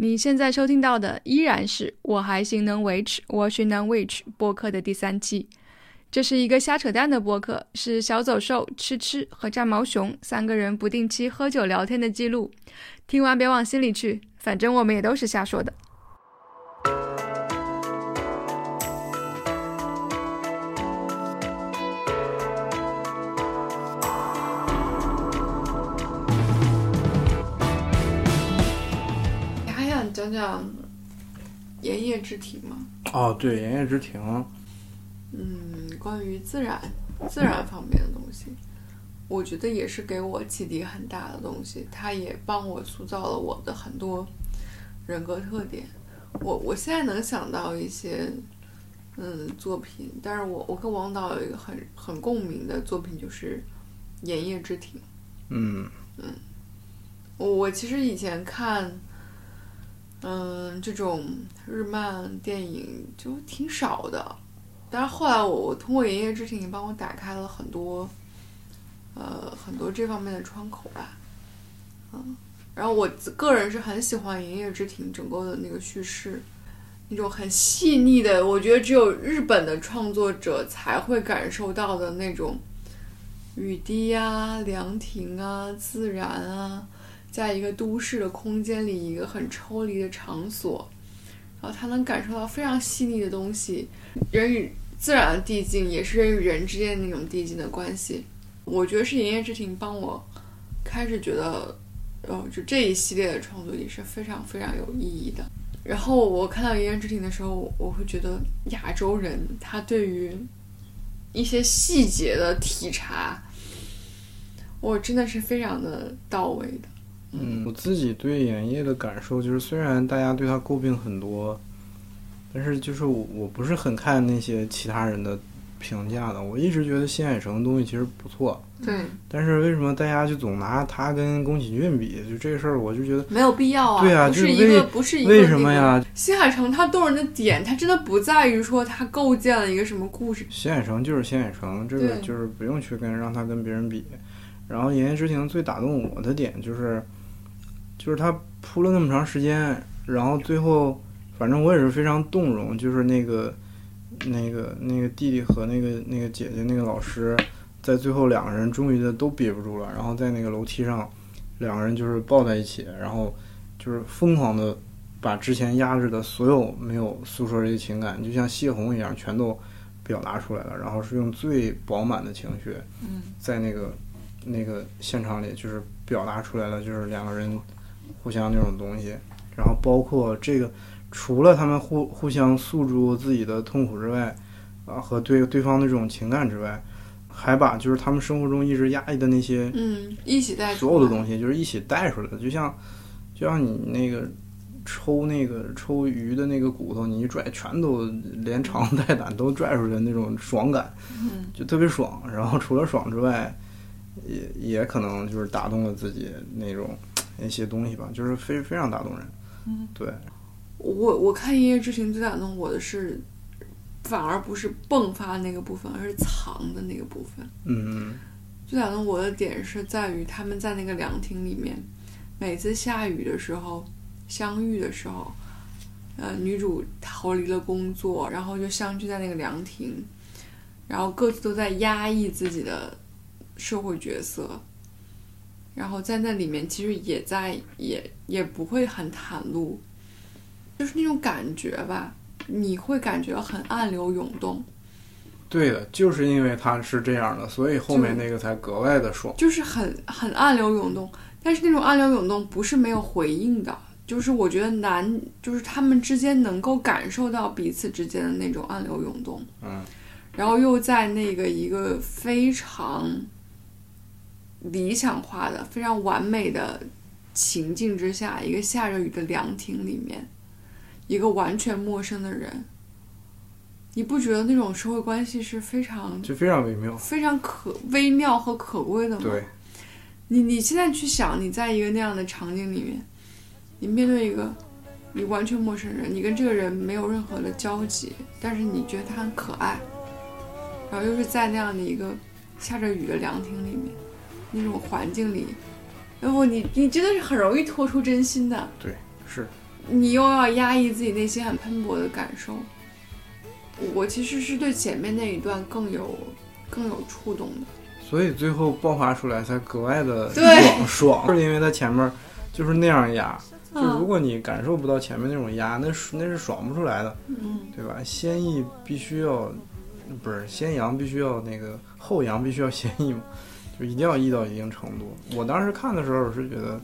你现在收听到的依然是《我还行能维持》，我是能维持播客的第三期。这是一个瞎扯淡的播客，是小走兽、吃吃和战毛熊三个人不定期喝酒聊天的记录。听完别往心里去，反正我们也都是瞎说的。之庭》吗？哦，对，《盐业之庭》，嗯，关于自然、自然方面的东西，我觉得也是给我启迪很大的东西。它也帮我塑造了我的很多人格特点。我我现在能想到一些嗯作品，但是我我跟王导有一个很很共鸣的作品，就是《盐业之庭》。嗯嗯我我其实以前看，嗯，这种日漫电影就挺少的，但是后来我我通过《盐业之庭》帮我打开了很多，呃，很多这方面的窗口吧，嗯，然后我个人是很喜欢《盐业之庭》整个的那个叙事，那种很细腻的，我觉得只有日本的创作者才会感受到的那种雨滴啊、凉亭啊、自然啊。在一个都市的空间里，一个很抽离的场所，然后他能感受到非常细腻的东西，人与自然的递进，也是人与人之间那种递进的关系。我觉得是《盐业之庭》帮我开始觉得，哦，就这一系列的创作也是非常非常有意义的。然后我看到《盐业之庭》的时候，我会觉得亚洲人他对于一些细节的体察，我真的是非常的到位的。嗯，我自己对盐业的感受就是，虽然大家对他诟病很多，但是就是我我不是很看那些其他人的评价的。我一直觉得新海诚的东西其实不错，对，但是为什么大家就总拿他跟宫崎骏比？就这事儿，我就觉得没有必要啊。对啊，就是为一个，不是一个为什么呀？新海诚他动人的点，他真的不在于说他构建了一个什么故事。新海诚就是新海诚，这个就是不用去跟让他跟别人比。然后《言叶之庭》最打动我的点就是，就是他铺了那么长时间，然后最后，反正我也是非常动容，就是那个那个那个弟弟和那个那个姐姐那个老师，在最后两个人终于的都憋不住了，然后在那个楼梯上，两个人就是抱在一起，然后就是疯狂的把之前压制的所有没有诉说这些情感，就像泄洪一样，全都表达出来了，然后是用最饱满的情绪，嗯，在那个那个现场里，就是表达出来了，就是两个人互相那种东西，然后包括这个，除了他们互互相诉诸自己的痛苦之外，啊，和对对方的这种情感之外，还把就是他们生活中一直压抑的那些嗯，一起带所有的东西，就是一起带出来的，就像就像你那个抽那个抽鱼的那个骨头，你一拽，全都连肠带胆都拽出来那种爽感，嗯就特别爽。然后除了爽之外，也也可能就是打动了自己那种那些东西吧，就是非非常打动人。嗯，对，我我看《一夜之情》最打动我的是，反而不是迸发那个部分，而是藏的那个部分。嗯嗯最打动我的点是在于他们在那个凉亭里面，每次下雨的时候相遇的时候，呃，女主逃离了工作，然后就相聚在那个凉亭，然后各自都在压抑自己的社会角色，然后在那里面其实也在也也不会很袒露，就是那种感觉吧，你会感觉很暗流涌动。对的，就是因为他是这样的，所以后面那个才格外的爽。就是很很暗流涌动，但是那种暗流涌动不是没有回应的，就是我觉得男就是他们之间能够感受到彼此之间的那种暗流涌动，嗯，然后又在那个一个非常理想化的、非常完美的情境之下，一个下着雨的凉亭里面，一个完全陌生的人，你不觉得那种社会关系是非常就非常微妙。非常可微妙和可贵的吗？对，你你现在去想，你在一个那样的场景里面，你面对一个你完全陌生人，你跟这个人没有任何的交集，但是你觉得他很可爱，然后又是在那样的一个下着雨的凉亭里面，那种环境里，要不你你真的是很容易脱出真心的。对，是你又要压抑自己内心很喷薄的感受。我其实是对前面那一段更有更有触动的。所以最后爆发出来才格外的对爽爽，是因为他前面就是那样压。就如嗯果你感受不到前面那种压，那是那是爽不出来的，嗯，对吧？先抑必须要，不是先扬必须要那个后扬必须要先抑嘛，就一定要溢到一定程度。我当时看的时候我是觉得，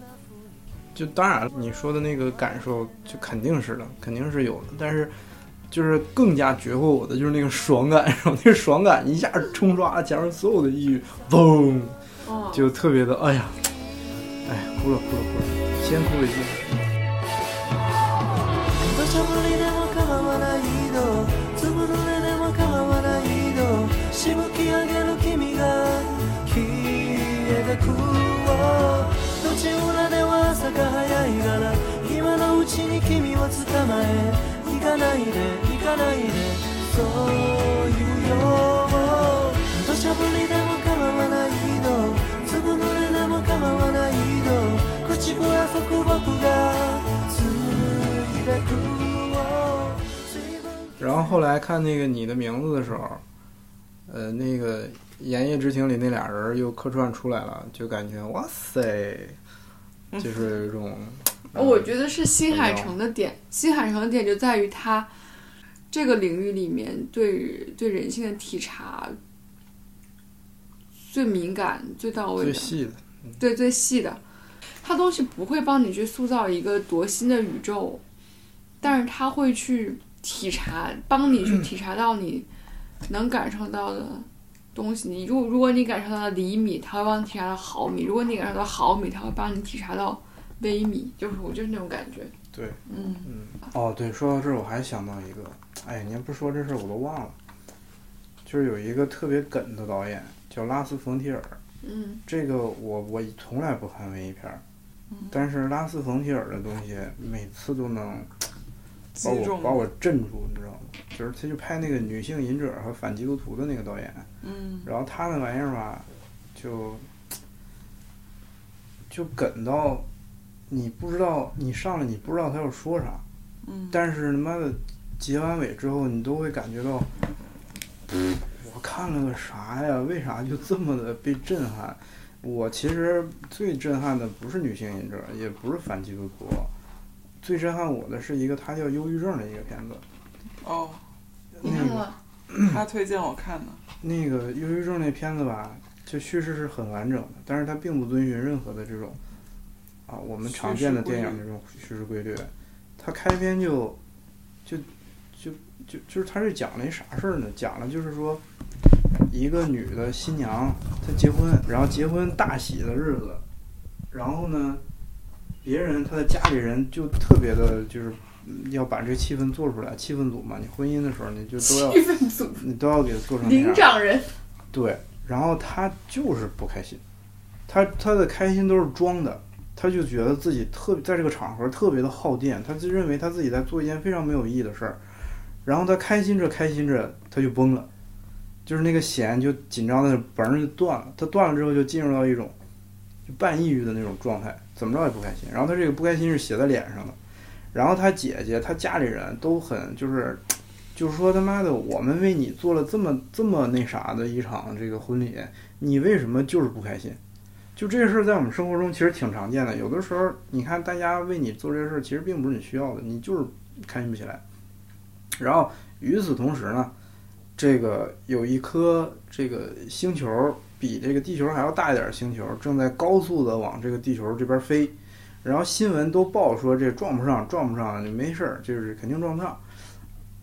就当然你说的那个感受就肯定是的，肯定是有的，但是。就是更加绝获我的就是那个爽感，然 后那个爽感一下冲刷前面所有的抑郁，嘣，哦，就特别的，哎呀，哎，哭了哭了哭了，先哭为敬。朝が早いから今のうちに君を捕まえ行かないで行かないでそういうよ土砂降りでも構わないの粒濡れでも構わないの口ぶらつく僕がついてく随分然后后来看那个你的名字的时候，呃，那个《炎夜之庭》里那俩人又客串出来了，就感觉哇塞， 就是有一种，呃我觉得是新海诚的点，新海诚的点就在于他这个领域里面对对人性的体察最敏感、最到位的，最细的，对最细的。他东西不会帮你去塑造一个多新的宇宙，但是他会去体察，帮你去 体察到你能感受到的东西。你如如果你感受到厘米，它会帮你体察到毫米；如果你感受到毫米，它会帮你体察到微米。就是我就是那种感觉。对，嗯嗯，哦，对，说到这儿我还想到一个，哎，你要不说这事儿我都忘了，就是有一个特别梗的导演叫拉斯冯提尔，嗯这个我我从来不看文艺片儿，嗯但是拉斯冯提尔的东西每次都能把把我镇住，你知道吗？就是他就拍那个女性隐者和反基督徒的那个导演，嗯然后他那玩意儿吧，就就梗到你不知道，你上来你不知道他要说啥，嗯，但是他妈的结完尾之后，你都会感觉到，我看了个啥呀？为啥就这么的被震撼？我其实最震撼的不是女性隐者，也不是反基督徒，最震撼我的是一个他叫《忧郁症》的一个片子。哦，你看过吗？他推荐我看的，那个忧郁症那片子吧，就叙事是很完整的，但是它并不遵循任何的这种啊我们常见的电影这种叙事规律。它开篇就就就就就是它是讲了一啥事儿呢？讲了就是说一个女的新娘她结婚，然后结婚大喜的日子，然后呢，别人他的家里人就特别的就是。嗯要把这个气氛做出来，气氛组嘛，你婚姻的时候你就都要气氛组你都要给它做成领。长人，对，然后他就是不开心，他他的开心都是装的，他就觉得自己特在这个场合特别的耗电，他就认为他自己在做一件非常没有意义的事儿，然后他开心着开心着他就崩了，就是那个弦就紧张的嘣儿就断了，他断了之后就进入到一种就半抑郁的那种状态，怎么着也不开心，然后他这个不开心是写在脸上的，然后他姐姐他家里人都很就是。就是说他妈的，我们为你做了这么这么那啥的一场这个婚礼，你为什么就是不开心？就这事儿在我们生活中其实挺常见的。有的时候，你看大家为你做这事儿，其实并不是你需要的，你就是开心不起来。然后与此同时呢，这个有一颗这个星球比这个地球还要大一点星球正在高速的往这个地球这边飞，然后新闻都报说这撞不上，撞不上，没事儿，就是肯定撞不上。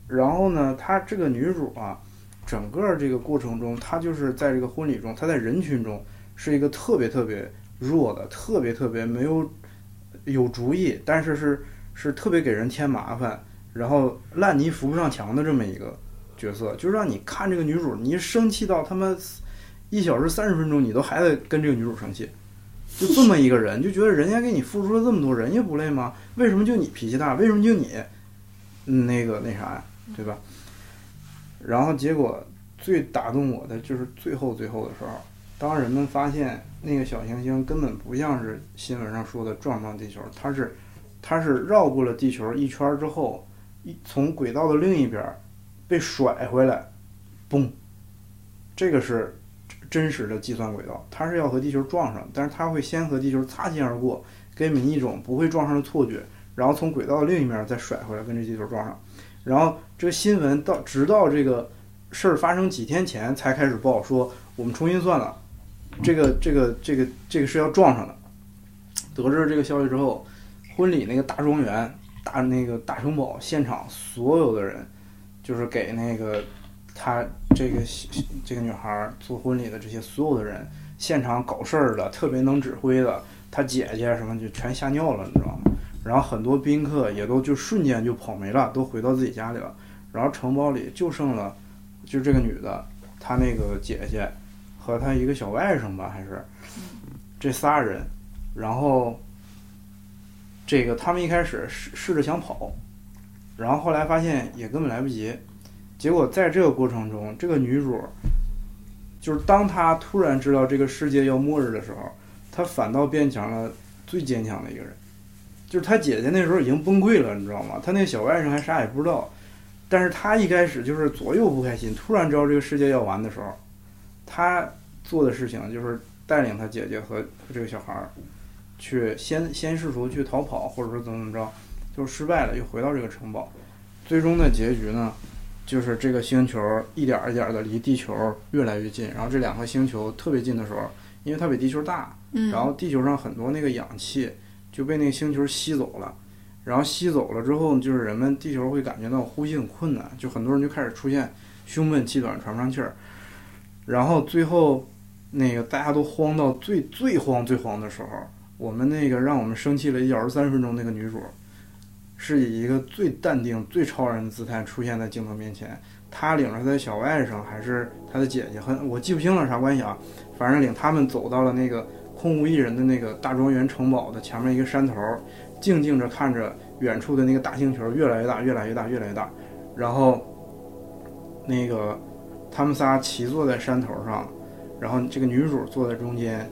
然后呢，她这个女主啊，整个这个过程中，她就是在这个婚礼中，她在人群中是一个特别特别弱的，特别特别没有有主意，但是是是特别给人添麻烦，然后烂泥扶不上墙的这么一个角色，就让你看这个女主，你生气到他妈一小时三十分钟，你都还得跟这个女主生气。就这么一个人，就觉得人家给你付出了这么多，人家不累吗？为什么就你脾气大？为什么就你，那个那啥呀？对吧？然后结果最打动我的就是最后最后的时候，当人们发现那个小行星根本不像是新闻上说的撞上地球，它是它是绕过了地球一圈之后，一从轨道的另一边被甩回来，嘣，这个是真实的计算轨道，它是要和地球撞上，但是它会先和地球擦肩而过，给你们一种不会撞上的错觉，然后从轨道的另一面再甩回来跟这地球撞上，然后这个新闻到直到这个事儿发生几天前才开始报说我们重新算了，这个这个这个这个是要撞上的。得知这个消息之后，婚礼那个大庄园、大那个大城堡现场所有的人，就是给那个他这个这个女孩做婚礼的这些所有的人，现场搞事儿的、特别能指挥的，他姐姐什么就全吓尿了，你知道吗？然后很多宾客也都就瞬间就跑没了，都回到自己家里了。然后城堡里就剩了，就这个女的，她那个姐姐和她一个小外甥吧，还是这仨人。然后这个他们一开始试试着想跑，然后后来发现也根本来不及。结果在这个过程中，这个女主就是当她突然知道这个世界要末日的时候，她反倒变成了最坚强的一个人。就是她姐姐那时候已经崩溃了，你知道吗？她那小外甥还啥也不知道，但是她一开始就是左右不开心。突然知道这个世界要完的时候，她做的事情就是带领她姐姐和这个小孩儿。去先先试图去逃跑，或者说怎么怎么着，就失败了，又回到这个城堡。最终的结局呢，就是这个星球一点儿一点儿的离地球越来越近。然后这两个星球特别近的时候，因为它比地球大，嗯，然后地球上很多那个氧气就被那个星球吸走了。然后吸走了之后，就是人们地球会感觉到呼吸很困难，就很多人就开始出现胸闷气短、喘不上气儿。然后最后那个大家都慌到最最慌最慌的时候。我们那个让我们生气了一小时三十分钟那个女主，是以一个最淡定、最超然的姿态出现在镜头面前。他领着他的小外甥还是他的姐姐，很我记不清了啥关系啊。反正领他们走到了那个空无一人的那个大庄园城堡的前面一个山头，静静着看着远处的那个大星球越来越大、越来越大、越来越大。然后，那个他们仨齐坐在山头上，然后这个女主坐在中间，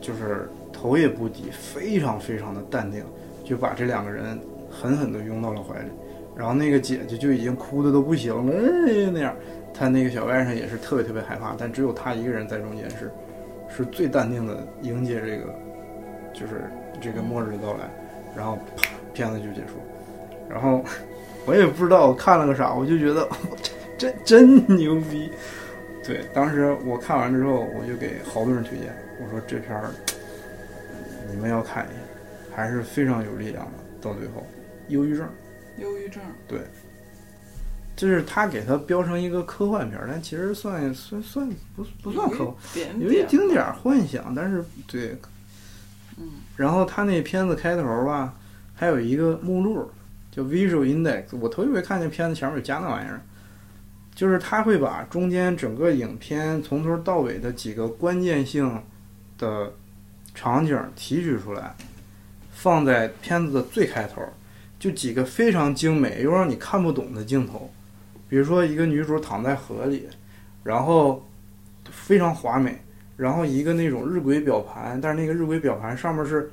就是。头也不低，非常非常的淡定，就把这两个人狠狠地拥到了怀里。然后那个姐姐就已经哭的都不行了，那样。他那个小外甥也是特别特别害怕，但只有他一个人在中间是，是最淡定的迎接这个，就是这个末日的到来。然后啪，片子就结束。然后我也不知道我看了个啥，我就觉得真真牛逼。对，当时我看完之后，我就给好多人推荐，我说这片儿。你们要看一下，还是非常有力量的。到最后，忧郁症，忧郁症，对，就是他给他标成一个科幻片，但其实算算算不不算科幻，有一丁点儿幻想，但是对，嗯。然后他那片子开头吧，还有一个目录叫 Visual Index，我头一回看见片子前面有加那玩意儿，就是他会把中间整个影片从头到尾的几个关键性的。场景提取出来，放在片子的最开头，就几个非常精美又让你看不懂的镜头，比如说一个女主躺在河里，然后非常华美，然后一个那种日晷表盘，但是那个日晷表盘上面是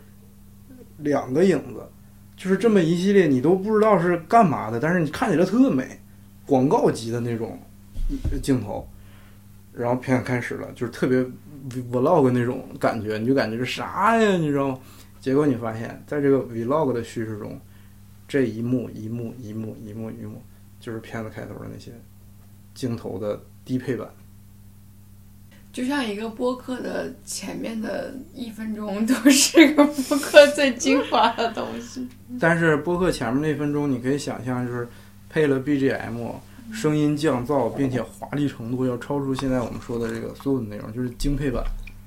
两个影子，就是这么一系列你都不知道是干嘛的，但是你看起来特美，广告级的那种镜头，然后片开始了，就是特别。vlog 那种感觉，你就感觉是啥呀？你知道吗？结果你发现，在这个 vlog 的叙事中，这一幕一幕一幕一幕一幕，就是片子开头的那些镜头的低配版。就像一个播客的前面的一分钟都是个播客最精华的东西。但是播客前面那分钟，你可以想象，就是配了 BGM。声音降噪，并且华丽程度要超出现在我们说的这个所有的内容，就是精配版。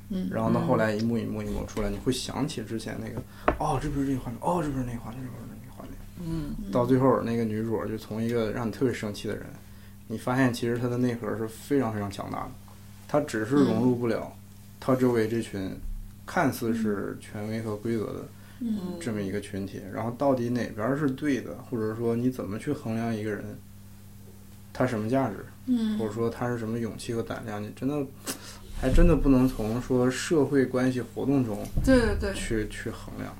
嗯，然后到后来一幕一幕一幕出来，你会想起之前那个，哦，这不是这个画面，哦，这不是那个画面，这不是。嗯，到最后那个女主就从一个让你特别生气的人，你发现其实她的内核是非常非常强大的，她只是融入不了她周围这群看似是权威和规则的这么一个群体。然后到底哪边是对的，或者说你怎么去衡量一个人？他什么价值？嗯，或者说他是什么勇气和胆量？你真的，还真的不能从说社会关系活动中，对对对，去去衡量。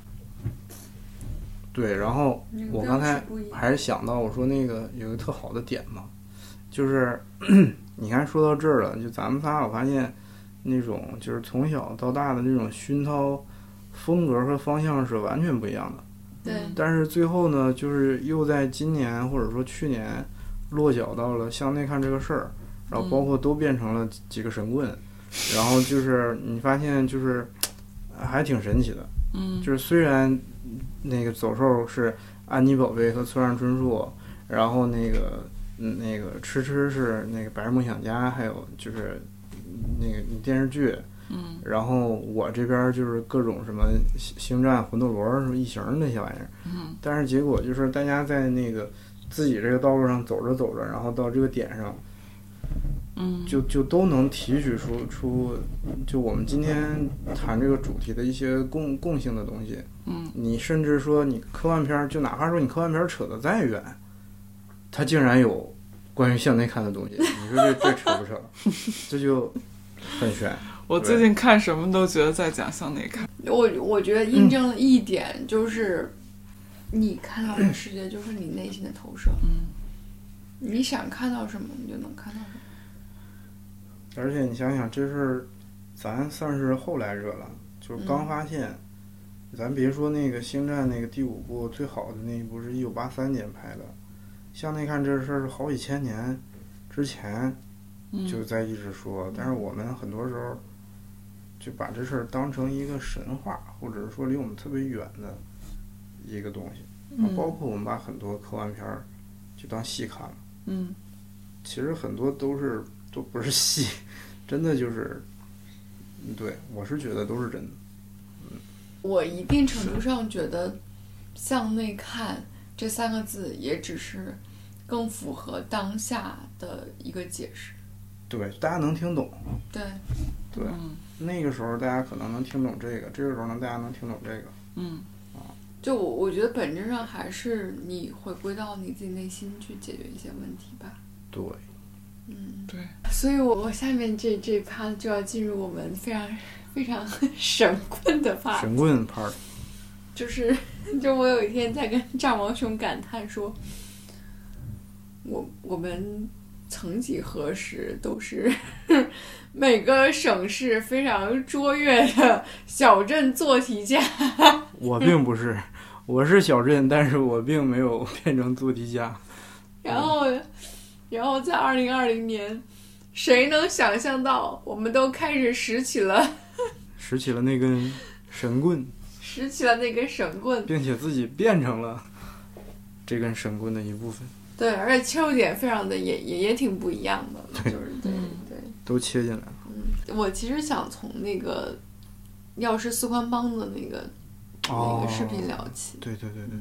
对，然后我刚才还是想到我说那个有个特好的点嘛，就是 你看说到这儿了，就咱们仨我发现那种就是从小到大的那种熏陶风格和方向是完全不一样的。对但是最后呢，就是又在今年或者说去年落脚到了向内看这个事儿，然后包括都变成了几几个神棍，然后就是你发现就是还挺神奇的，嗯。就是虽然那个走兽是安妮宝贝和村上春树，然后那个嗯那个吃吃是那个白日梦想家，还有就是那个电视剧，嗯。然后我这边就是各种什么星星战、魂斗罗、什么异形那些玩意儿，嗯。但是结果就是大家在那个自己这个道路上走着走着，然后到这个点上，嗯，就就都能提取出出，就我们今天谈这个主题的一些共共性的东西。嗯你甚至说你科幻片儿，就哪怕说你科幻片儿扯得再远，它竟然有关于向内看的东西，你说这这扯不扯？这就很悬。我最近看什么都觉得在讲向内看。我我觉得印证了一点，就是你看到的世界就是你内心的投射，嗯你想看到什么，你就能看到什么。而且你想想，这是咱算是后来者了，就是刚发现。咱别说那个《星战》那个第五部最好的那一部是一九八三年拍的，像那看这事儿是好几千年之前嗯就在一直说，但是我们很多时候就把这事儿当成一个神话，或者是说离我们特别远的一个东西。嗯包括我们把很多科幻片儿就当戏看了，嗯其实很多都是都不是戏，真的就是，嗯对我是觉得都是真的。嗯我一定程度上觉得“向内看”这三个字也只是更符合当下的一个解释。对，大家能听懂。对，对，嗯那个时候大家可能能听懂这个，这个时候呢，大家能听懂这个。嗯就我我觉得本质上还是你回归到你自己内心去解决一些问题吧。对，嗯，对，所以我我下面这这一趴就要进入我们非常非常 神棍的趴，神棍 part，就是 就我有一天在跟炸毛熊感叹说，我我们曾几何时都是 每个省市非常卓越的小镇做题家。我并不是，我是小镇，但是我并没有变成做题家。然后，然后在二零二零年，谁能想象到我们都开始拾起了 拾起了那根神棍，拾起了那根神棍？并且自己变成了这根神棍的一部分，对，而且切入点非常的也也也挺不一样的，就是对嗯对。都切进来了。嗯我其实想从那个药师四宽帮的那个、那哦个视频聊起，对对对对对，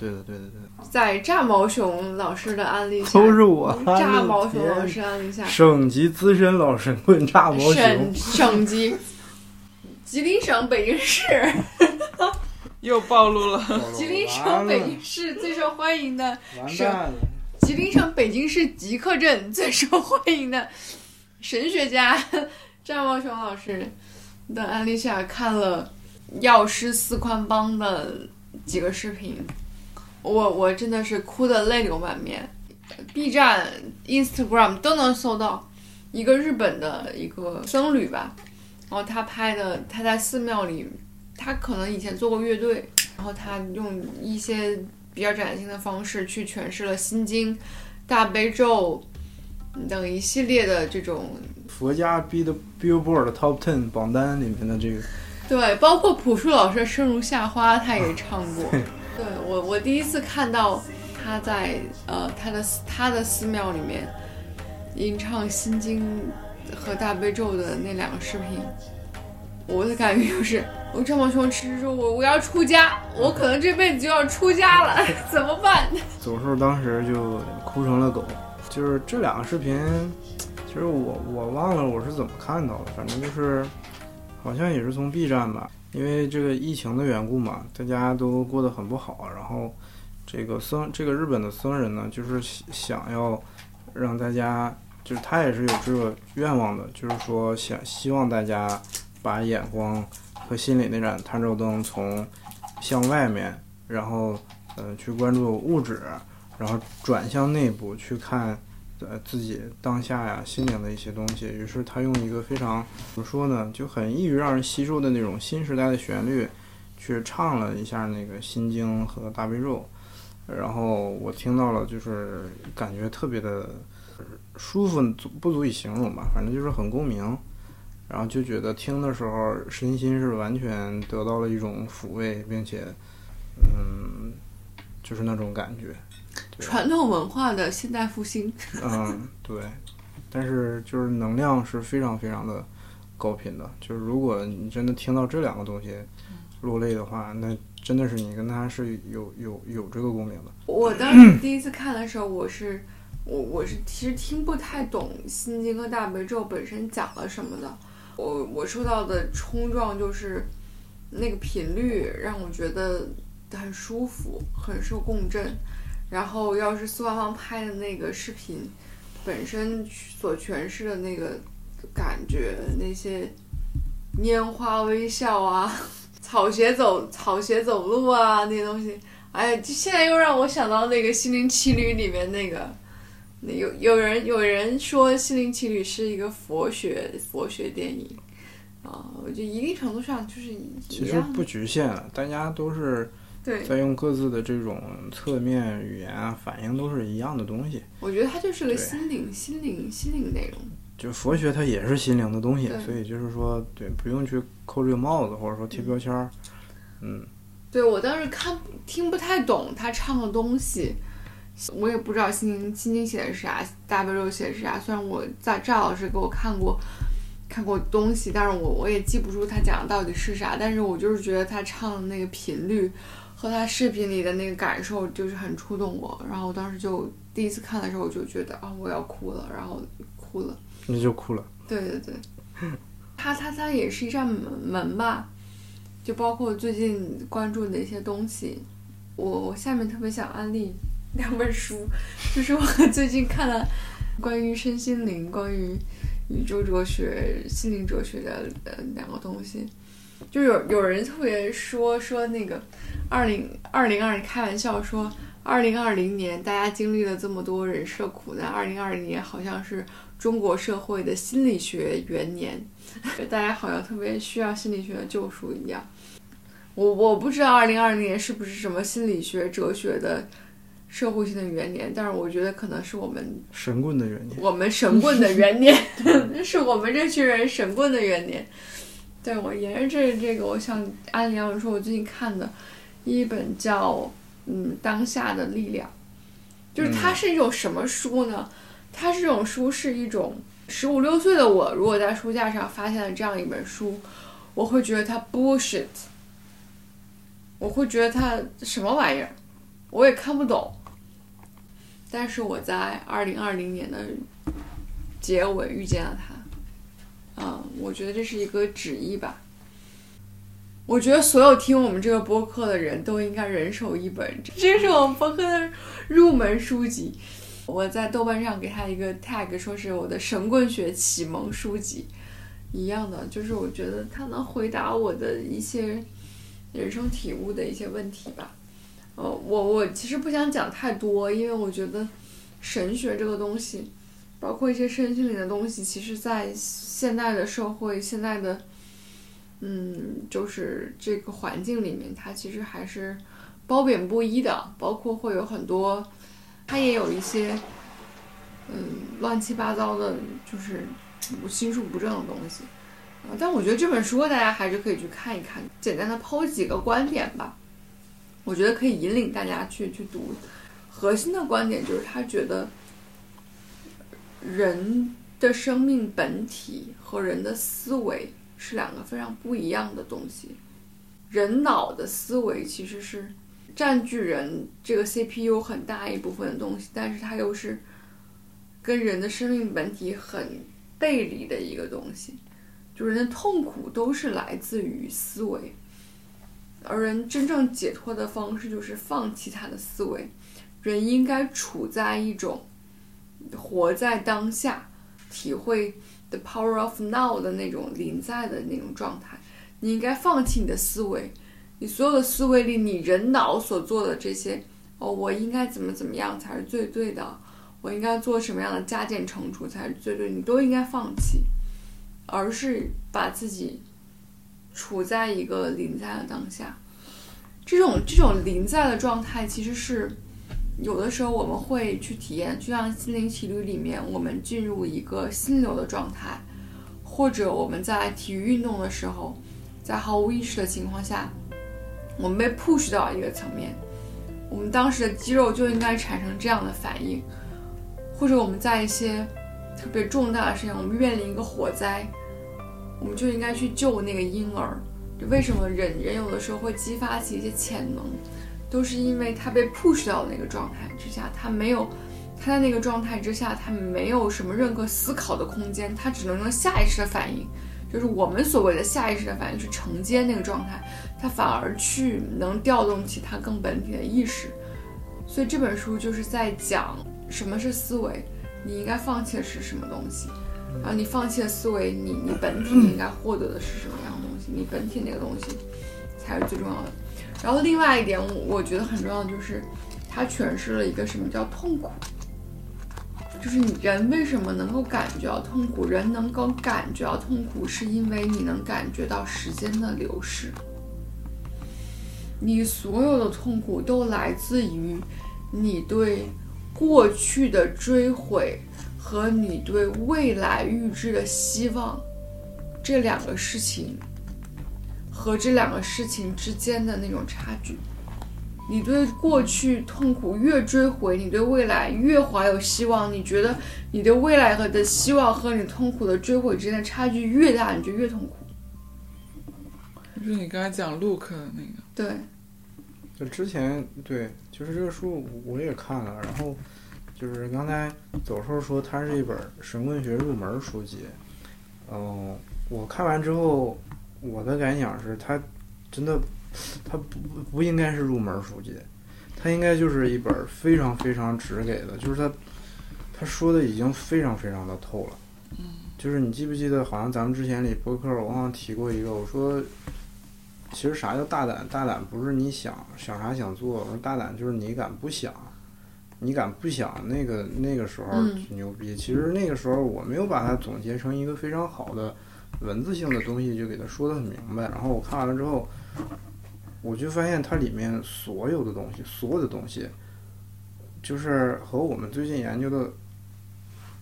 对的对的对的，在炸毛熊老师的案例下，都是我炸毛熊老师案例下，省级资深老神棍炸毛熊，省省级，吉林省北京市，又暴露了。吉林省北京市最受欢迎的省，吉林省北京市吉克镇 最受欢迎的神学家 炸毛熊老师的案例下，看了药师四宽帮的几个视频，我我真的是哭得泪流满面。B 站、Instagram 都能搜到一个日本的一个僧侣吧，然后他拍的他在寺庙里，他可能以前做过乐队，然后他用一些比较崭新的方式去诠释了《心经》、大悲咒等一系列的这种佛家 B 的 Billboard Top Ten 榜单里面的这个，对，包括朴树老师的《生如夏花》，他也唱过。对我，我第一次看到他在呃他的他的寺庙里面吟唱《心经》和大悲咒的那两个视频，我的感觉就是，我张宝雄吃肉，我我要出家，我可能这辈子就要出家了，怎么办？总兽当时就哭成了狗。就是这两个视频，其实我我忘了我是怎么看到的，反正就是好像也是从 B 站吧，因为这个疫情的缘故嘛，大家都过得很不好，然后这个僧这个日本的僧人呢，就是想要让大家，就是他也是有这个愿望的，就是说想希望大家把眼光和心里那盏探照灯从向外面然后呃去关注物质，然后转向内部去看呃自己当下呀心灵的一些东西。于是他用一个非常怎么说呢，就很易于让人吸收的那种新时代的旋律，去唱了一下那个《心经》和《大悲咒》，然后我听到了，就是感觉特别的舒服，不足以形容吧，反正就是很共鸣。然后就觉得听的时候身心是完全得到了一种抚慰，并且，嗯，就是那种感觉。对传统文化的现代复兴，嗯，对。但是就是能量是非常非常的高频的，就是如果你真的听到这两个东西落泪的话，那真的是你跟他是有有有这个共鸣的。我当时 第一次看的时候，我是我我是其实听不太懂《心经》和《大悲咒》本身讲了什么的。我我受到的冲撞就是那个频率让我觉得很舒服，很受共振。然后要是苏芳芳拍的那个视频本身所诠释的那个感觉，那些拈花微笑啊，草鞋走草鞋走路啊那些东西，哎，就现在又让我想到那个《心灵奇旅》里面那个。那有有人有人说《心灵奇旅》是一个佛学佛学电影啊，我觉得一定程度上就是一其实。不局限了，大家都是对，在用各自的这种侧面语言啊，反应都是一样的东西。我觉得它就是个心灵心灵心灵内容。就佛学它也是心灵的东西，所以就是说，对，不用去扣这个帽子，或者说贴标签儿。嗯，对我当时看听不太懂他唱的东西，我也不知道《心经》《心经》写的是啥，《大悲咒》写的是啥。虽然我在赵老师给我看过看过东西，但是我我也记不住他讲的到底是啥。但是我就是觉得他唱的那个频率和他视频里的那个感受，就是很触动我。然后我当时就第一次看的时候，我就觉得啊，我要哭了，然后哭了。那就哭了。对对对，他他他也是一扇门门吧，就包括最近关注的一些东西，我我下面特别想安利两本书，就是我最近看了关于身心灵、关于宇宙哲学、心灵哲学的呃两个东西，就有有人特别说说那个二零二零二开玩笑说。二零二零年，大家经历了这么多人设苦难。二零二零年好像是中国社会的心理学元年，大家好像特别需要心理学的救赎一样。我我不知道二零二零年是不是什么心理学、哲学的社会性的元年，但是我觉得可能是我们神棍的元年，我们神棍的元年，是我们这群人神棍的元年。对我沿着这这个，我想安利两本书，我最近看的一本叫嗯当下的力量，就是它是一种什么书呢？它是这种书是一种十五六岁的我，如果在书架上发现了这样一本书，我会觉得它 bullshit，我会觉得它什么玩意儿，我也看不懂。但是我在二零二零年的结尾遇见了他，嗯，我觉得这是一个旨意吧。我觉得所有听我们这个播客的人都应该人手一本，这是我们播客的入门书籍。我在豆瓣上给他一个 tag，说是我的神棍学启蒙书籍，一样的，就是我觉得他能回答我的一些人生体悟的一些问题吧。呃，我我其实不想讲太多，因为我觉得神学这个东西，包括一些身心灵的东西，其实在现在的社会、现在的嗯，就是这个环境里面，它其实还是褒贬不一的，包括会有很多，它也有一些嗯乱七八糟的，就是心术不正的东西。但我觉得这本书大家还是可以去看一看，简单的抛几个观点吧。我觉得可以引领大家去去读。核心的观点就是他觉得人的生命本体和人的思维是两个非常不一样的东西。人脑的思维其实是占据人这个 CPU 很大一部分的东西，但是它又是跟人的生命本体很背离的一个东西。就人的痛苦都是来自于思维。而人真正解脱的方式就是放弃他的思维，人应该处在一种活在当下，体会 the power of now 的那种临在的那种状态。你应该放弃你的思维，你所有的思维里，你人脑所做的这些，哦，我应该怎么怎么样才是最对的，我应该做什么样的加减乘除才是最对，你都应该放弃，而是把自己处在一个临在的当下。这种这种临在的状态，其实是有的时候我们会去体验，就像心灵奇旅里面，我们进入一个心流的状态，或者我们在体育运动的时候，在毫无意识的情况下，我们被 push 到一个层面，我们当时的肌肉就应该产生这样的反应，或者我们在一些特别重大的事情，我们面临一个火灾，我们就应该去救那个婴儿。为什么人人有的时候会激发起一些潜能，都是因为他被 push 到那个状态之下，他没有他在那个状态之下，他没有什么任何思考的空间，他只能用下意识的反应，就是我们所谓的下意识的反应去承接那个状态，他反而去能调动起他更本体的意识。所以这本书就是在讲什么是思维，你应该放弃的是什么东西，然后你放弃的思维，你你本体应该获得的是什么样的东西，你本体那个东西才是最重要的。然后另外一点，我我觉得很重要的就是，它诠释了一个什么叫痛苦，就是你人为什么能够感觉到痛苦？人能够感觉到痛苦，是因为你能感觉到时间的流逝。你所有的痛苦都来自于你对过去的追悔和你对未来预知的希望这两个事情和这两个事情之间的那种差距。你对过去痛苦越追回，你对未来越怀有希望。你觉得你对未来和的希望和你痛苦的追回之间的差距越大，你就越痛苦。就是你刚才讲 Look 的那个，对，就之前对，就是这个书我也看了，然后就是刚才走兽说它是一本神棍学入门书籍，嗯、我看完之后，我的感想是它真的，它不不不应该是入门书籍，它应该就是一本非常非常直给的，就是它他说的已经非常非常的透了。就是你记不记得，好像咱们之前里播客我好像提过一个，我说其实啥叫大胆？大胆不是你想想啥想做，我说大胆就是你敢不想，你敢不想，那个那个时候牛逼。其实那个时候我没有把它总结成一个非常好的文字性的东西，就给他说的很明白。然后我看完了之后，我就发现它里面所有的东西，所有的东西，就是和我们最近研究的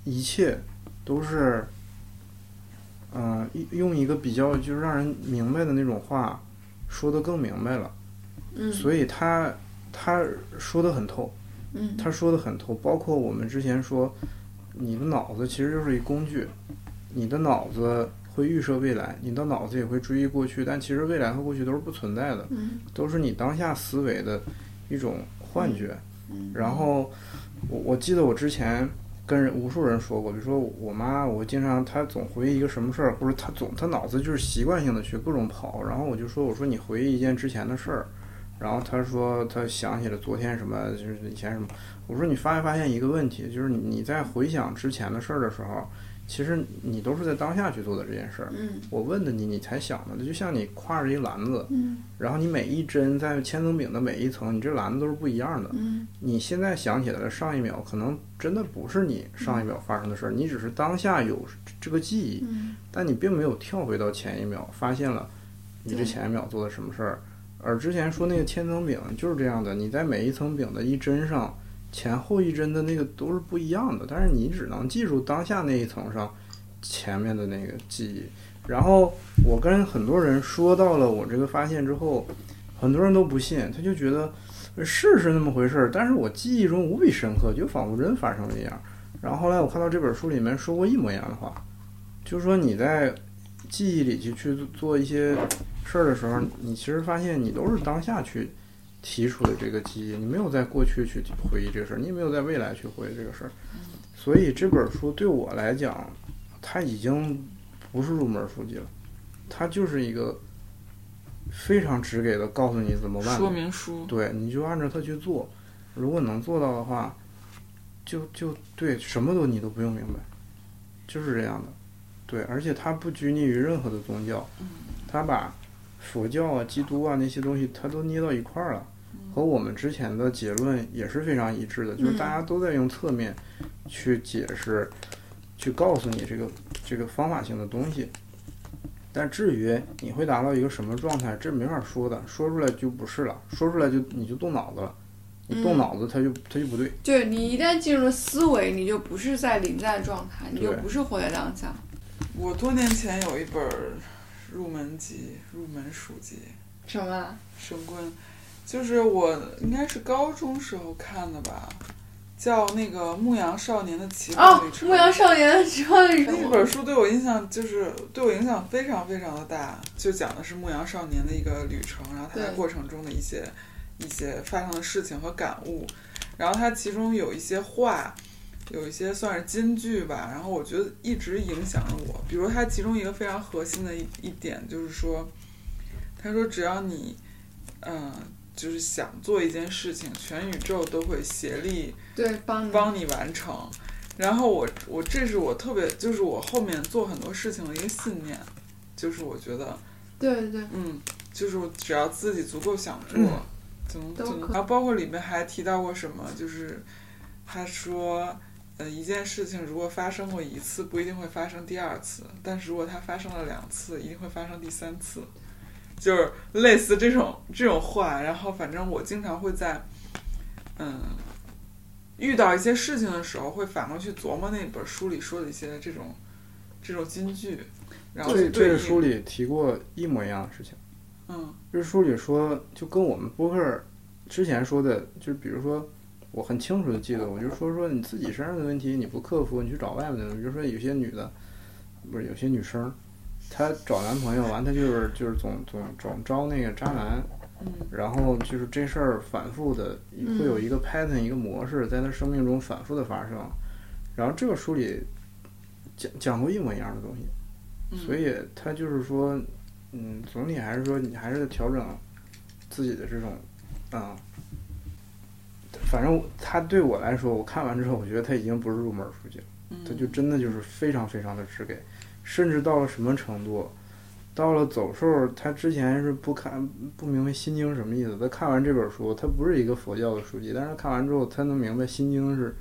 一切都是。嗯、一用一个比较就是让人明白的那种话，说的更明白了。嗯所以他他说的很透，嗯他说的很透，包括我们之前说，你的脑子其实就是一工具，你的脑子会预设未来，你的脑子也会追忆过去，但其实未来和过去都是不存在的，嗯。都是你当下思维的一种幻觉。嗯。然后我我记得我之前跟人无数人说过，比如说我妈，我经常她总回忆一个什么事儿，或者她总她脑子就是习惯性的去各种跑，然后我就说我说你回忆一件之前的事儿，然后她说她想起了昨天什么，就是以前什么，我说你发没发现一个问题，就是你你在回想之前的事儿的时候，其实你都是在当下去做的这件事儿。嗯我问的你，你才想的，就像你挎着一篮子，嗯然后你每一针在千层饼的每一层，你这篮子都是不一样的。嗯你现在想起来的，上一秒可能真的不是你上一秒发生的事儿，你只是当下有这个记忆，嗯但你并没有跳回到前一秒，发现了你这前一秒做的什么事儿。而之前说那个千层饼就是这样的，你在每一层饼的一针上，前后一帧的那个都是不一样的，但是你只能记住当下那一层上前面的那个记忆。然后我跟很多人说到了我这个发现之后，很多人都不信，他就觉得是是那么回事儿，但是我记忆中无比深刻，就仿佛真发生了一样。然后后来我看到这本书里面说过一模一样的话，就是说你在记忆里去去做一些事儿的时候，你其实发现你都是当下去提出的这个记忆，你没有在过去去回忆这个事儿，你也没有在未来去回忆这个事儿。所以这本书对我来讲，它已经不是入门书籍了，它就是一个非常直给的告诉你怎么办说明书，对，你就按照它去做，如果能做到的话，就就对，什么都你都不用明白，就是这样的。对，而且它不拘泥于任何的宗教，它把佛教啊、基督啊那些东西，它都捏到一块儿了，和我们之前的结论也是非常一致的，就是大家都在用侧面去解释，去告诉你这个这个方法性的东西。但至于你会达到一个什么状态，这没法说的，说出来就不是了，说出来就你就动脑子了，你动脑子它就它就不对。对你一旦进入了思维，你就不是在临在状态，你就不是活在当下。我多年前有一本儿入门级、入门书籍什么？《神棍》，就是我应该是高中时候看的吧，叫那个《牧羊少年的奇幻哦旅，程》。牧羊少年的奇幻旅程那。本书对我印象就是对我影响非常非常的大，就讲的是牧羊少年的一个旅程，然后他在过程中的一些一些发生的事情和感悟，然后他其中有一些话，有一些算是金句吧，然后我觉得一直影响着我。比如他其中一个非常核心的一一点就是说，他说只要你，嗯、就是想做一件事情，全宇宙都会协力对，帮你。帮你完成。然后我我这是我特别就是我后面做很多事情的一个信念，就是我觉得对对对，嗯，就是我只要自己足够想做，就能都就能。然后包括里面还提到过什么，就是他说。呃，一件事情如果发生过一次，不一定会发生第二次；但是如果它发生了两次，一定会发生第三次。就是类似这种这种话，然后反正我经常会在，嗯，遇到一些事情的时候，会反过去琢磨那本书里说的一些这种这种金句，然后这这个书，里提过一模一样的事情。嗯这书里说，就跟我们播客之前说的，就比如说，我很清楚的记得，我就说说你自己身上的问题你不克服，你去找外面的。比如说有些女的，不是有些女生，她找男朋友完，她就是就是总总总招那个渣男，嗯然后就是这事儿反复的会有一个 pattern 一个模式在她生命中反复的发生，然后这个书里讲讲过一模一样的东西。嗯，所以他就是说，嗯，总体还是说你还是调整自己的这种，啊、反正他对我来说，我看完之后，我觉得他已经不是入门书籍了，嗯他就真的就是非常非常的直给，甚至到了什么程度，到了走兽，他之前是不看不明白《心经》什么意思，他看完这本书，他不是一个佛教的书籍，但是看完之后，他能明白《心经》是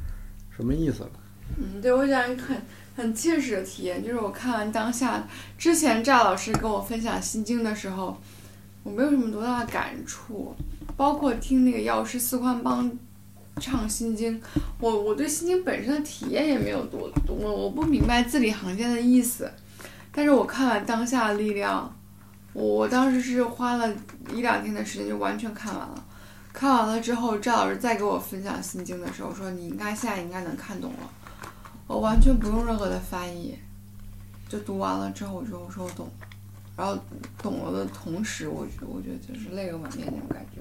什么意思了。嗯，对我讲一个很很切实的体验，就是我看完当下之前赵老师跟我分享《心经》的时候，我没有什么多大的感触，包括听那个药师四宽帮唱《心经》，我我对《心经》本身的体验也没有多多，我不明白字里行间的意思，但是我看完当下的力量，我当时是花了一两天的时间就完全看完了。看完了之后，赵老师再给我分享《心经》的时候说：“你应该现在应该能看懂了。”我完全不用任何的翻译，就读完了之后我就说我懂，然后懂了的同时，我觉我觉得就是泪流满面那种感觉。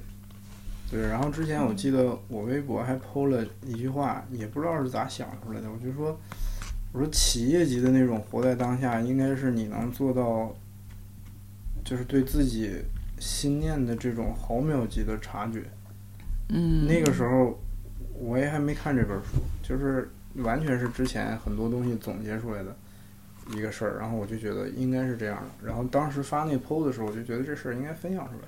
对，然后之前我记得我微博还 PO 了一句话，也不知道是咋想出来的，我就说，我说企业级的那种活在当下，应该是你能做到，就是对自己心念的这种毫秒级的察觉。嗯那个时候我也还没看这本书，就是完全是之前很多东西总结出来的一个事儿，然后我就觉得应该是这样的。然后当时发那 PO 的时候，我就觉得这事儿应该分享出来。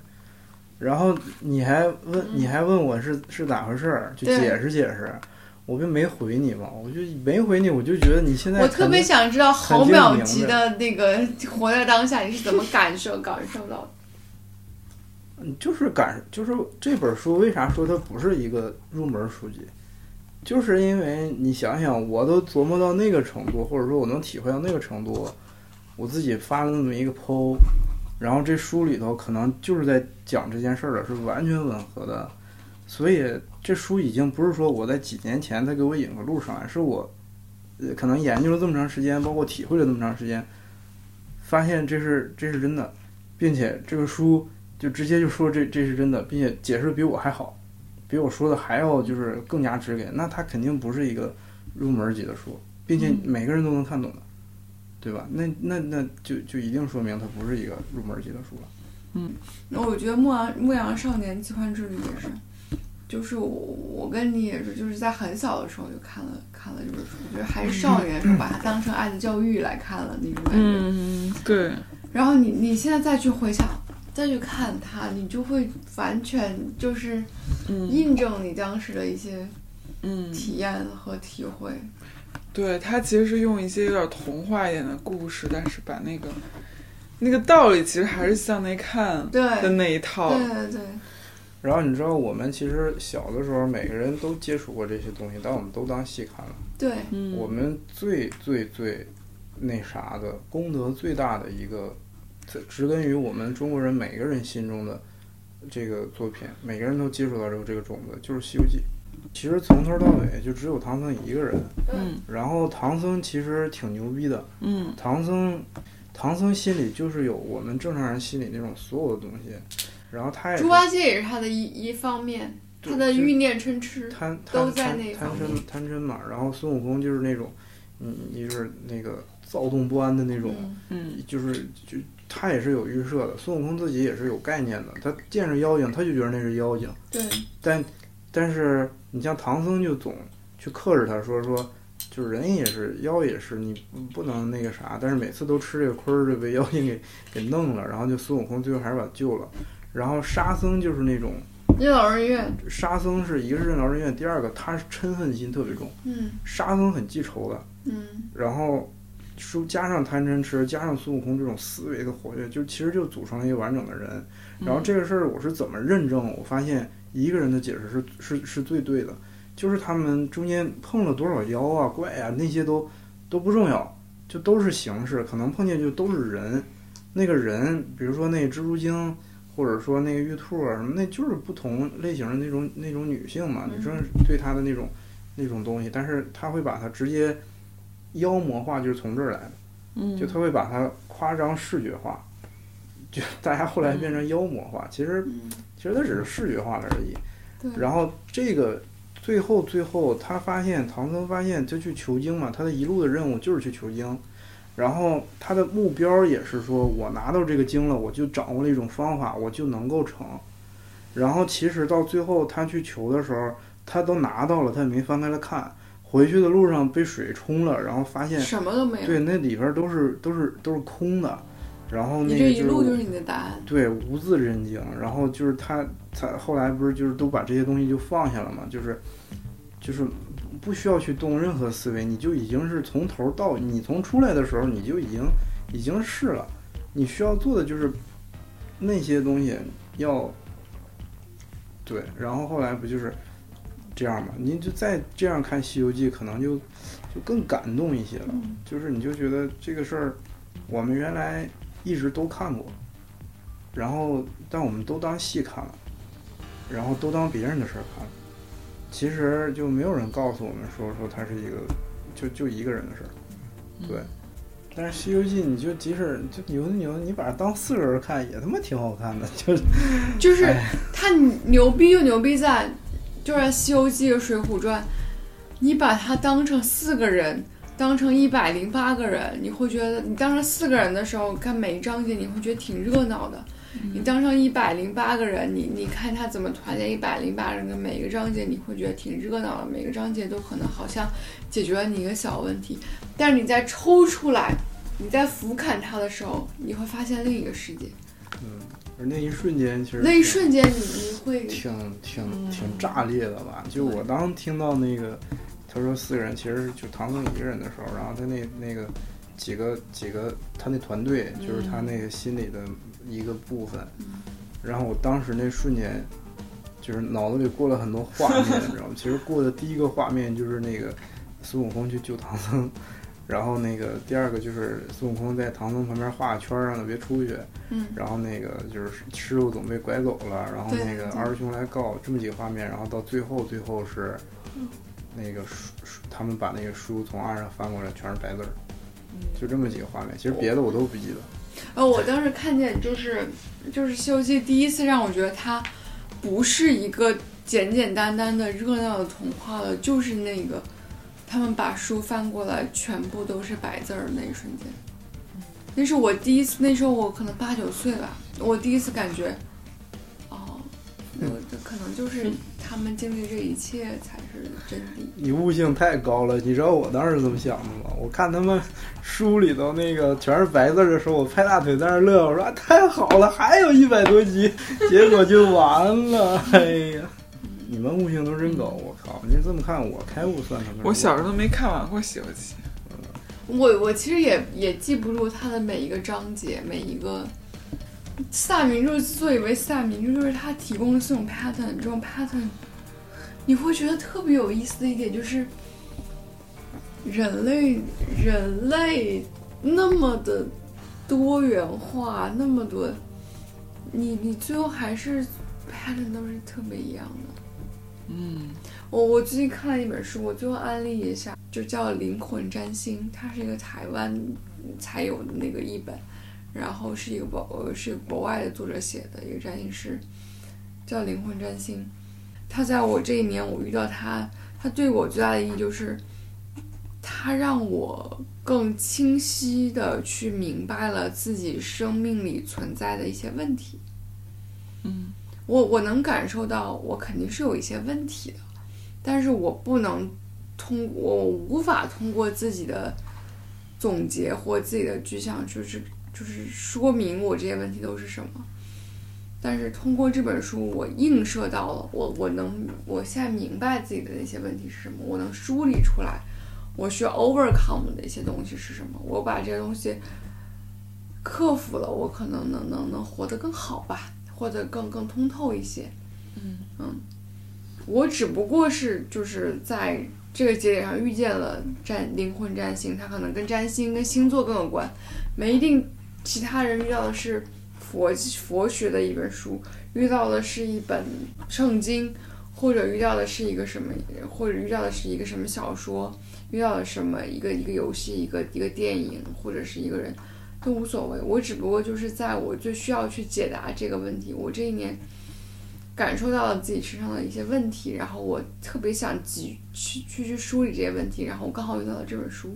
然后你还问，你还问我是是咋回事儿，就解释解释，我就没回你嘛，我就没回你，我就觉得你现在我特别想知道毫秒级的那个活在当下，你是怎么感受 感受到的？嗯就是感，就是这本书为啥说它不是一个入门书籍，就是因为你想想，我都琢磨到那个程度，或者说我能体会到那个程度，我自己发了那么一个 PO，然后这书里头可能就是在讲这件事儿的，是完全吻合的，所以这书已经不是说我在几年前他给我引个路上来，是我，呃，可能研究了这么长时间，包括体会了这么长时间，发现这是这是真的，并且这个书。就直接就说这这是真的，并且解释得比我还好，比我说的还要就是更加直给，那它肯定不是一个入门级的书，并且每个人都能看懂的，对吧？那那那就就一定说明它不是一个入门级的书了。嗯那我觉得《牧羊牧羊少年奇幻之旅》也是，就是我我跟你也是，就是在很小的时候就看了看了这本书，我觉得还是少年的时候把它当成爱的教育来看了那种感觉。嗯，对，然后你你现在再去回想，再去看它，你就会完全就是嗯印证你当时的一些嗯，体验和体会。对，他其实是用一些有点童话一点的故事，但是把那个那个道理其实还是向内看的那一套。对对对，然后你知道，我们其实小的时候每个人都接触过这些东西，但我们都当戏看了。对，嗯，我们最最最那啥的功德最大的一个，这植根于我们中国人每个人心中的这个作品，每个人都接触到这个这个种子，就是《西游记》。其实从头到尾就只有唐僧一个人，嗯。然后唐僧其实挺牛逼的，嗯。唐僧，唐僧心里就是有我们正常人心里那种所有的东西，然后他也猪八戒也是他的一一方面，他的欲念嗔痴。贪贪都在贪贪那方面嗔贪嗔嘛，然后孙悟空就是那种，嗯，就是那个躁动不安的那种，嗯嗯。就是就他也是有预设的，孙悟空自己也是有概念的，他见着妖精他就觉得那是妖精，对，但但是你像唐僧就总去克制他说说。就是人也是，妖也是，你不能那个啥，但是每次都吃这个亏儿，就被妖精给给弄了，然后就孙悟空最后还是把他救了。然后沙僧就是那种，任劳任怨。沙僧是一个是任劳任怨，第二个他是嗔恨心特别重，嗯沙僧很记仇的，嗯然后说加上贪嗔痴，加上孙悟空这种思维的活跃，就其实就组成了一个完整的人。然后这个事儿我是怎么认证？我发现一个人的解释是是是最对的，就是他们中间碰了多少妖啊怪啊，那些都都不重要，就都是形式，可能碰见就都是人。那个人，比如说那蜘蛛精，或者说那个玉兔啊什么，那就是不同类型的那种那种女性嘛，女生对她的那种那种东西，但是他会把它直接妖魔化，就是从这儿来的。嗯，就他会把它夸张视觉化，就大家后来变成妖魔化，其实嗯，其实它只是视觉化了而已。对。然后这个最后最后他发现唐僧发现他去求经嘛，他的一路的任务就是去求经，然后他的目标也是说我拿到这个经了，我就掌握了一种方法，我就能够成。然后其实到最后他去求的时候，他都拿到了，他也没翻开来看。回去的路上被水冲了，然后发现什么都没有。对，那里边儿都是都是都是空的，然后你那个这一路就是是你的答案。对无字真经，然后就是他他后来不是就是都把这些东西就放下了嘛，就是就是不需要去动任何思维，你就已经是从头到你从出来的时候你就已经已经是了，你需要做的就是那些东西要对，然后后来不就是这样嘛？你就再这样看《西游记》，可能就就更感动一些了。嗯就是你就觉得这个事儿，我们原来一直都看过，然后但我们都当戏看了，然后都当别人的事儿看了。其实就没有人告诉我们说说他是一个就就一个人的事儿，对。但是《西游记》，你就即使就牛的牛的，你把它当四个人看，也他妈挺好看的，就是就是哎。它牛逼就牛逼在，就是《西游记》《水浒传》，你把它当成四个人，当成一百零八个人，你会觉得你当成四个人的时候，看每一章节你会觉得挺热闹的。你当成一百零八个人，你你看他怎么团结一百零八人的每一个章节，你会觉得挺热闹的。每个章节都可能好像解决了你一个小问题，但是你再抽出来，你在俯瞰它的时候，你会发现另一个世界。嗯而那一瞬间，其实那一瞬间你，你会挺挺嗯挺炸裂的吧？就我当听到那个他说四个人，其实就唐僧一个人的时候，然后他那那个几个几个他那团队，就是他那个心里的一个部分。然后我当时那瞬间，就是脑子里过了很多画面，你知道吗？其实过的第一个画面就是那个孙悟空去救唐僧。然后那个第二个就是孙悟空在唐僧旁边画个圈儿，让他别出去。嗯然后那个就是师傅总被拐走了，然后那个二师兄来告，这么几个画面，然后到最后最后是那个书书他们把那个书从岸上翻过来，全是白字儿，就这么几个画面。其实别的我都不记得。呃，我当时看见就是就是《西游记》第一次让我觉得它不是一个简简单单的热闹的童话了，就是那个他们把书翻过来，全部都是白字儿的那一瞬间。那是我第一次，那时候我可能八九岁吧，我第一次感觉，哦，我的可能就是他们经历这一切才是真谛。你悟性太高了，你知道我当时怎么想的吗？我看他们书里头那个全是白字儿的时候，我拍大腿在那乐，我说、啊、太好了，还有一百多集，结果就完了。哎呀，你们悟性都真高，我靠！你这么看，我开悟算什么。我小时候都没看完过《西游记》，我我其实也也记不住它的每一个章节，每一个四大名著之所以为四大名著，就是它提供的四种 pattern，这种 pattern，你会觉得特别有意思的一点就是，人类人类那么的多元化，那么多，你你最后还是 pattern 都是特别一样的。嗯，我我最近看了一本书，我最后安利一下，就叫《灵魂占星》，它是一个台湾才有的那个译本，然后是一个国呃是国外的作者写的一个占星师，叫《灵魂占星》。他在我这一年，我遇到他，他对我最大的意义就是，他让我更清晰的去明白了自己生命里存在的一些问题。嗯，我我能感受到，我肯定是有一些问题的，但是我不能通，我无法通过自己的总结或自己的具象，就是就是说明我这些问题都是什么。但是通过这本书，我映射到了我，我能，我现在明白自己的那些问题是什么，我能梳理出来，我需要 overcome 的一些东西是什么，我把这些东西克服了，我可能能能能活得更好吧，活得更更通透一些。嗯我只不过是就是在这个节点上遇见了占灵魂占星，它可能跟占星跟星座更有关，没一定其他人遇到的是佛佛学的一本书，遇到的是一本圣经，或者遇到的是一个什么，或者遇到的是一个什么小说，遇到了什么一个一个游戏，一个一个电影，或者是一个人，都无所谓。我只不过就是在我最需要去解答这个问题，我这一年感受到了自己身上的一些问题，然后我特别想去去去梳理这些问题，然后我刚好遇到了这本书。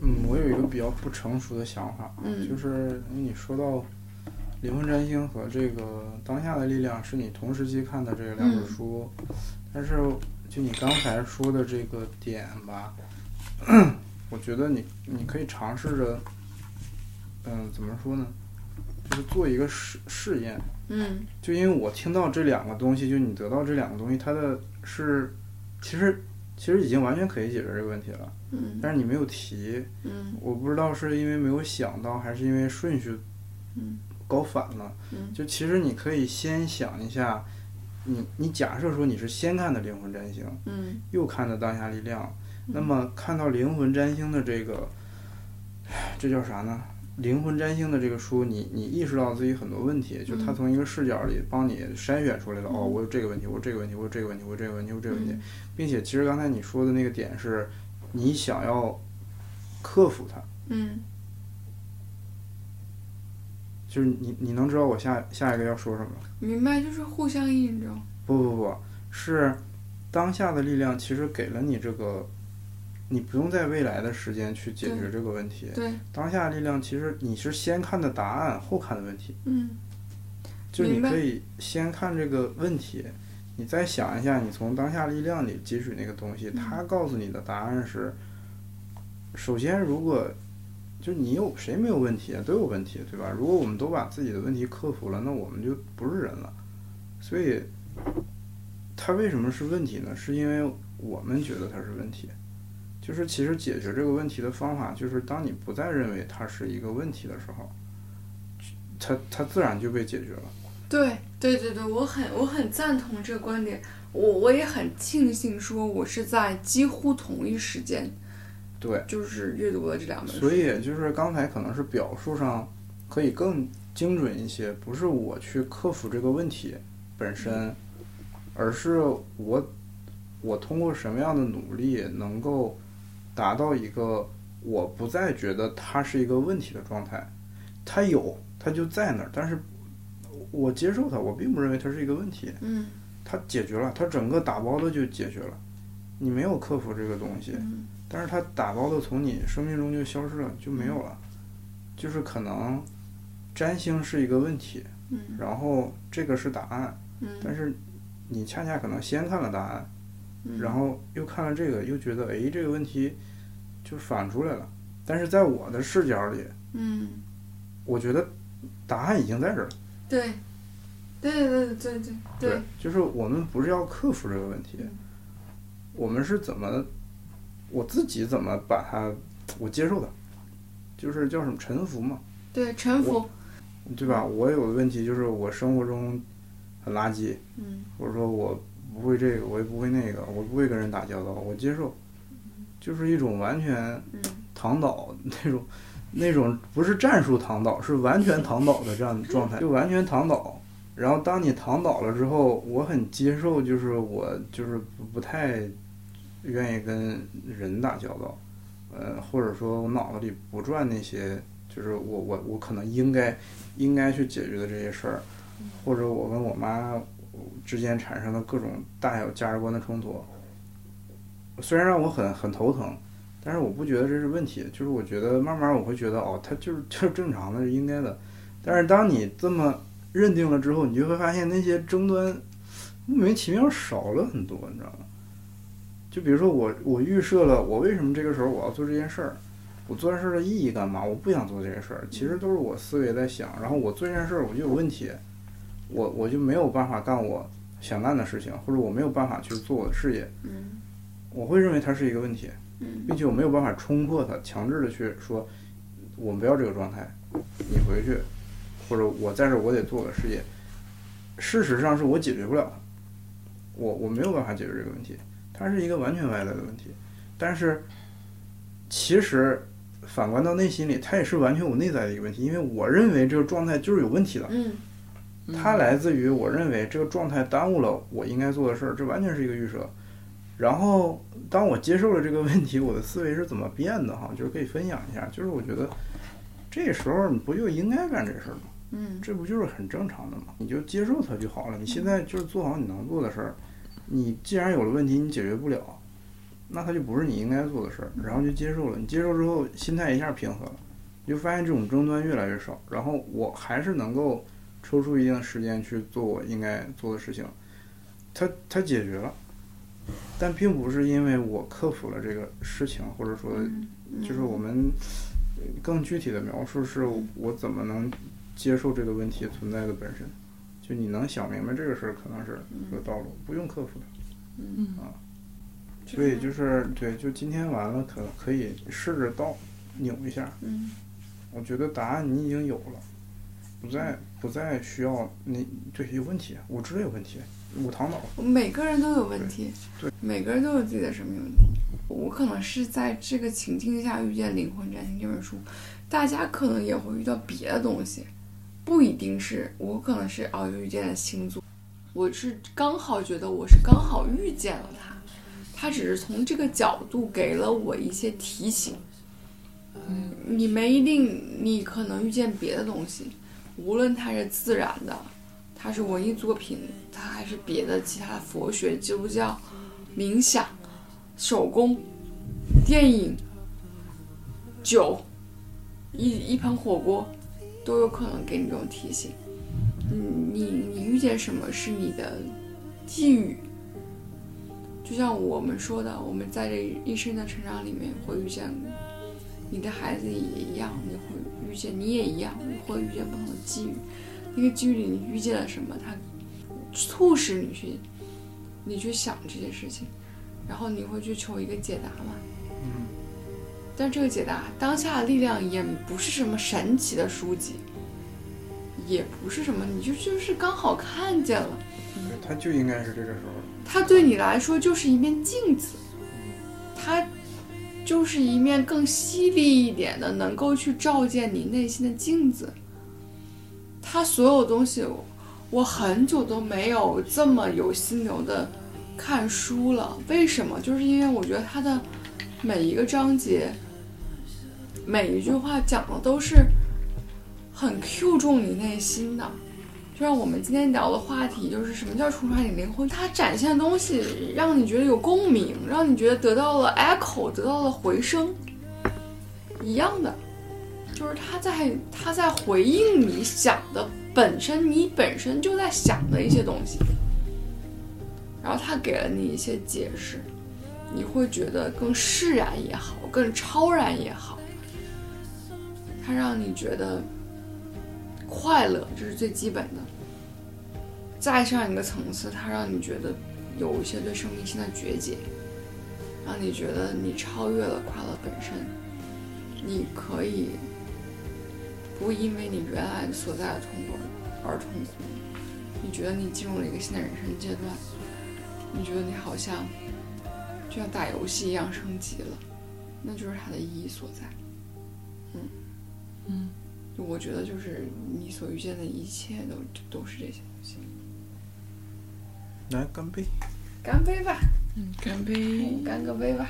嗯，我有一个比较不成熟的想法，嗯就是你说到灵魂占星和这个当下的力量是你同时期看的这两本书，但是就你刚才说的这个点吧，我觉得你你可以尝试着，嗯，怎么说呢？就是做一个试试验，嗯就因为我听到这两个东西，就你得到这两个东西，它的是其实其实已经完全可以解决这个问题了，嗯。但是你没有提，嗯。我不知道是因为没有想到，还是因为顺序嗯。搞反了。嗯。就其实你可以先想一下，你你假设说你是先看的灵魂占星，嗯。又看的当下力量，那么看到灵魂占星的这个，这叫啥呢？灵魂占星的这个书，你你意识到自己很多问题，就他从一个视角里帮你筛选出来了。哦，我有这个问题，我有这个问题，我有这个问题，我有这个问题，我有这个问题，并且其实刚才你说的那个点是，你想要克服它。嗯就是你你能知道我下下一个要说什么？明白，就是互相印证。不不不，是当下的力量其实给了你这个，你不用在未来的时间去解决这个问题。对，当下力量其实你是先看的答案，后看的问题。嗯就你可以先看这个问题，你再想一下，你从当下力量里汲取那个东西，它告诉你的答案是：首先，如果就你有谁没有问题啊，都有问题，对吧？如果我们都把自己的问题克服了，那我们就不是人了。所以，它为什么是问题呢？是因为我们觉得它是问题。就是其实解决这个问题的方法，就是当你不再认为它是一个问题的时候，它它自然就被解决了。对对对对，我很我很赞同这个观点，我我也很庆幸说我是在几乎同一时间，对，就是阅读了这两本书。所以就是刚才可能是表述上可以更精准一些，不是我去克服这个问题本身，而是我我通过什么样的努力能够达到一个我不再觉得它是一个问题的状态，它有，它就在那儿，但是我接受它，我并不认为它是一个问题，嗯它解决了，它整个打包的就解决了，你没有克服这个东西，嗯但是它打包的从你生命中就消失了，就没有了。就是可能占星是一个问题，嗯然后这个是答案，嗯但是你恰恰可能先看了答案，嗯然后又看了这个，又觉得哎这个问题就反出来了。但是在我的视角里，嗯，我觉得答案已经在这儿了。对，对对对对对对，就是我们不是要克服这个问题，我们是怎么我自己怎么把它我接受的，就是叫什么臣服嘛，对臣服，对吧？我有的问题就是我生活中很垃圾，嗯。或者说我不会这个，我也不会那个，我不会跟人打交道，我接受，就是一种完全躺倒那种，那种不是战术躺倒，是完全躺倒的这样的状态，就完全躺倒。然后当你躺倒了之后，我很接受，就是我就是不太愿意跟人打交道，呃，或者说我脑子里不转那些，就是我我我可能应该应该去解决的这些事儿，或者我跟我妈之间产生的各种大小价值观的冲突，虽然让我很很头疼，但是我不觉得这是问题，就是我觉得慢慢我会觉得哦，它就是就是正常的，是应该的。但是当你这么认定了之后，你就会发现那些争端莫名其妙少了很多，你知道吗？就比如说我我预设了我为什么这个时候我要做这件事儿，我做这事儿的意义干嘛？我不想做这件事儿，其实都是我思维在想，然后我做这件事儿我就有问题，我我就没有办法干我想干的事情，或者我没有办法去做我的事业，嗯我会认为它是一个问题。嗯并且我没有办法冲破它，强制的去说，我们不要这个状态，你回去，或者我在这儿我得做我的事业。事实上是我解决不了它，我我没有办法解决这个问题，它是一个完全外在的问题。但是其实反观到内心里，它也是完全我内在的一个问题，因为我认为这个状态就是有问题的。嗯它来自于我认为这个状态耽误了我应该做的事儿，这完全是一个预设。然后当我接受了这个问题，我的思维是怎么变的哈，就是可以分享一下。就是我觉得这时候你不就应该干这事儿吗？嗯这不就是很正常的吗？你就接受它就好了。你现在就是做好你能做的事儿，你既然有了问题你解决不了，那它就不是你应该做的事儿，然后就接受了。你接受之后，心态一下平和了，你就发现这种争端越来越少，然后我还是能够抽出一定的时间去做我应该做的事情，它它解决了。但并不是因为我克服了这个事情，或者说嗯，就是我们呃更具体的描述是我怎么能接受这个问题存在的本身。就你能想明白这个事儿，可能是个道路，不用克服的。啊所以就是对，就今天完了，可可以试着倒扭一下。嗯我觉得答案你已经有了，不再不再需要你对有问题，我知道有问题，我躺倒。我每个人都有问题，对每个人都有自己的生命问题。我可能是在这个情境下遇见《灵魂占星》这本书，大家可能也会遇到别的东西，不一定是我可能是哦遇见了星座，我是刚好觉得我是刚好遇见了他，他只是从这个角度给了我一些提醒。嗯你没一定，你可能遇见别的东西，无论它是自然的，它是文艺作品，它还是别的其他佛学、基督教、冥想、手工、电影、酒，一一盆火锅，都有可能给你这种提醒。嗯，你你遇见什么是你的际遇？就像我们说的，我们在这一生的成长里面会遇见，你的孩子也一样，你会遇见，你也一样，你会遇见不同的机遇。那个机遇里你遇见了什么，它促使你去，你去想这些事情，然后你会去求一个解答嘛。嗯，但这个解答当下的力量也不是什么神奇的书籍，也不是什么，你就就是刚好看见了。对，它就应该是这个时候。它对你来说就是一面镜子，它就是一面更犀利一点的，能够去照见你内心的镜子。它所有东西，我很久都没有这么有心流的看书了。为什么？就是因为我觉得它的每一个章节，每一句话讲的都是很 Q 中你内心的。就像我们今天聊的话题，就是什么叫冲刷你灵魂？它展现的东西让你觉得有共鸣，让你觉得得到了 echo，得到了回声，一样的。就是他在他在回应你想的本身，你本身就在想的一些东西，然后他给了你一些解释，你会觉得更释然也好，更超然也好，他让你觉得快乐，这是最基本的。再上一个层次，它让你觉得有一些对生命性的觉解，让你觉得你超越了快乐本身，你可以不因为你原来所在的痛苦而痛苦，你觉得你进入了一个新的人生阶段，你觉得你好像就像打游戏一样升级了，那就是它的意义所在。嗯嗯，我觉得就是你所遇见的一切都都是这些东西。来干杯！干杯吧，嗯，干杯！干个杯吧。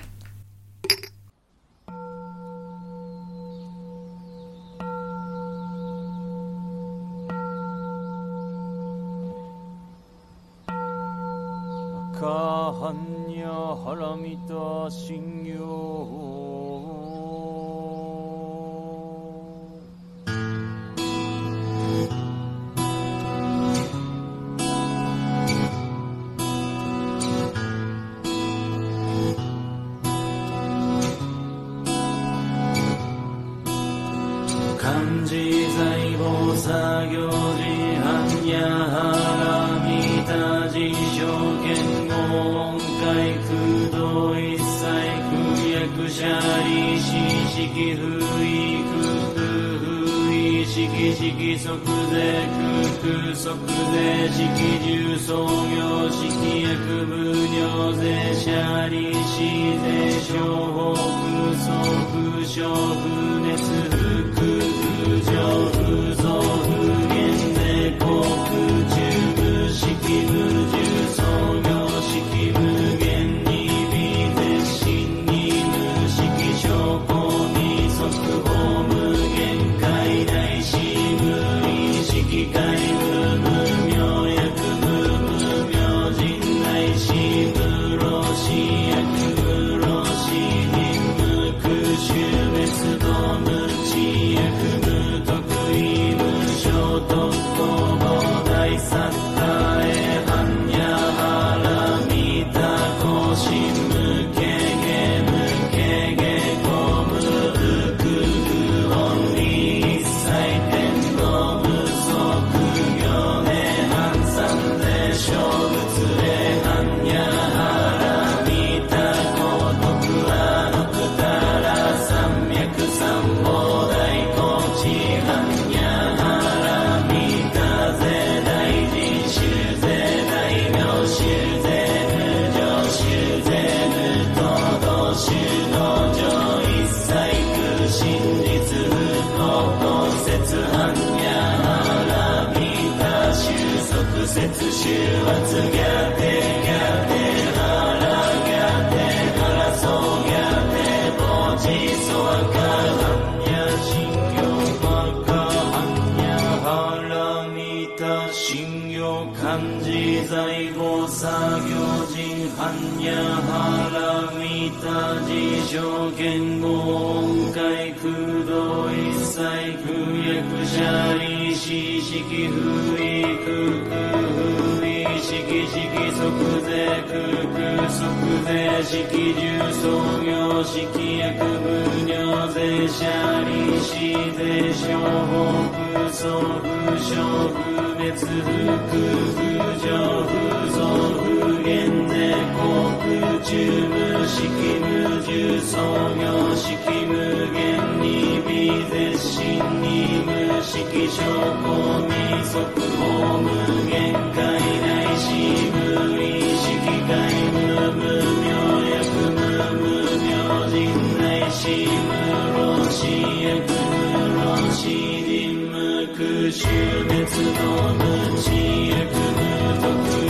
役者利子式不意空空不意式式即税空空即税式重創業式役無料税者利子税商法空総不商不滅不空不上不増不減税航空中無式無重創業式無限に微絶心に無式証拠に速報無限界内し無意識界無無明薬無無明人内し無老死薬無老死人無空襲滅の無知薬無得